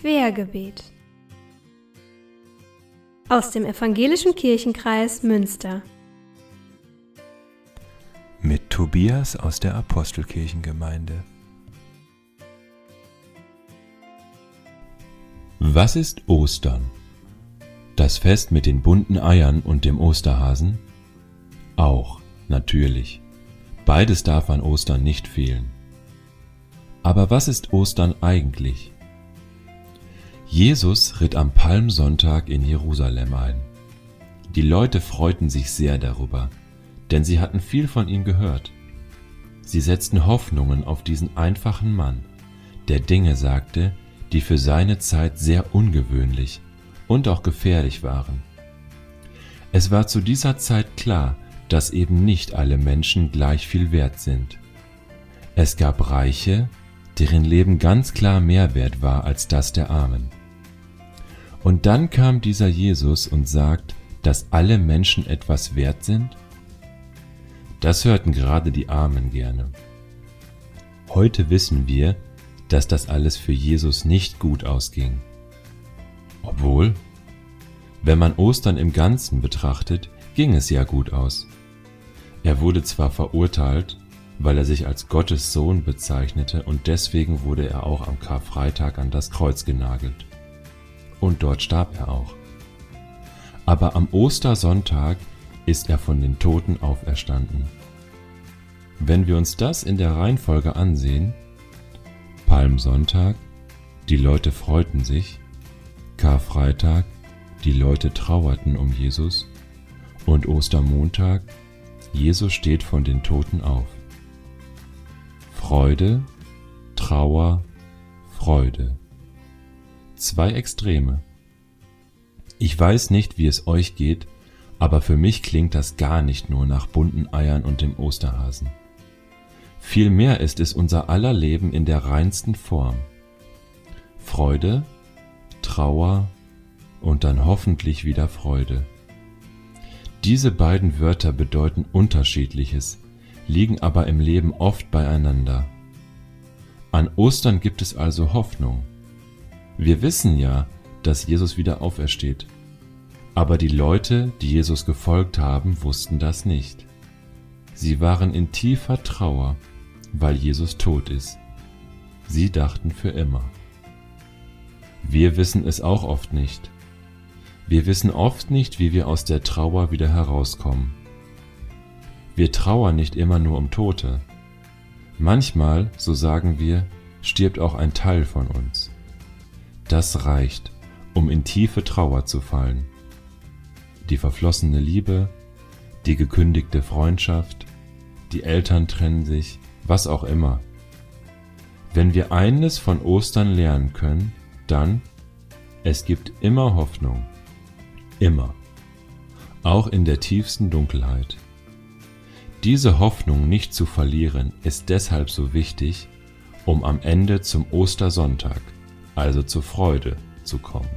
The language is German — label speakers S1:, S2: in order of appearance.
S1: Quergebet aus dem Evangelischen Kirchenkreis Münster
S2: mit Tobias aus der Apostelkirchengemeinde. Was ist Ostern? Das Fest mit den bunten Eiern und dem Osterhasen? Auch, natürlich. Beides darf an Ostern nicht fehlen. Aber was ist Ostern eigentlich? Jesus ritt am Palmsonntag in Jerusalem ein. Die Leute freuten sich sehr darüber, denn sie hatten viel von ihm gehört. Sie setzten Hoffnungen auf diesen einfachen Mann, der Dinge sagte, die für seine Zeit sehr ungewöhnlich und auch gefährlich waren. Es war zu dieser Zeit klar, dass eben nicht alle Menschen gleich viel wert sind. Es gab Reiche, deren Leben ganz klar mehr wert war als das der Armen. Und dann kam dieser Jesus und sagt, dass alle Menschen etwas wert sind? Das hörten gerade die Armen gerne. Heute wissen wir, dass das alles für Jesus nicht gut ausging. Obwohl, wenn man Ostern im Ganzen betrachtet, ging es ja gut aus. Er wurde zwar verurteilt, weil er sich als Gottes Sohn bezeichnete und deswegen wurde er auch am Karfreitag an das Kreuz genagelt und dort starb er auch. Aber am Ostersonntag ist er von den Toten auferstanden. Wenn wir uns das in der Reihenfolge ansehen, Palmsonntag, die Leute freuten sich, Karfreitag, die Leute trauerten um Jesus und Ostermontag, Jesus steht von den Toten auf. Freude, Trauer, Freude zwei Extreme. Ich weiß nicht, wie es euch geht, aber für mich klingt das gar nicht nur nach bunten Eiern und dem Osterhasen. Vielmehr ist es unser aller Leben in der reinsten Form. Freude, Trauer und dann hoffentlich wieder Freude. Diese beiden Wörter bedeuten unterschiedliches, liegen aber im Leben oft beieinander. An Ostern gibt es also Hoffnung. Wir wissen ja, dass Jesus wieder aufersteht. Aber die Leute, die Jesus gefolgt haben, wussten das nicht. Sie waren in tiefer Trauer, weil Jesus tot ist. Sie dachten für immer. Wir wissen es auch oft nicht. Wir wissen oft nicht, wie wir aus der Trauer wieder herauskommen. Wir trauern nicht immer nur um Tote. Manchmal, so sagen wir, stirbt auch ein Teil von uns. Das reicht, um in tiefe Trauer zu fallen. Die verflossene Liebe, die gekündigte Freundschaft, die Eltern trennen sich, was auch immer. Wenn wir eines von Ostern lernen können, dann, es gibt immer Hoffnung. Immer. Auch in der tiefsten Dunkelheit. Diese Hoffnung nicht zu verlieren ist deshalb so wichtig, um am Ende zum Ostersonntag also zur Freude zu kommen.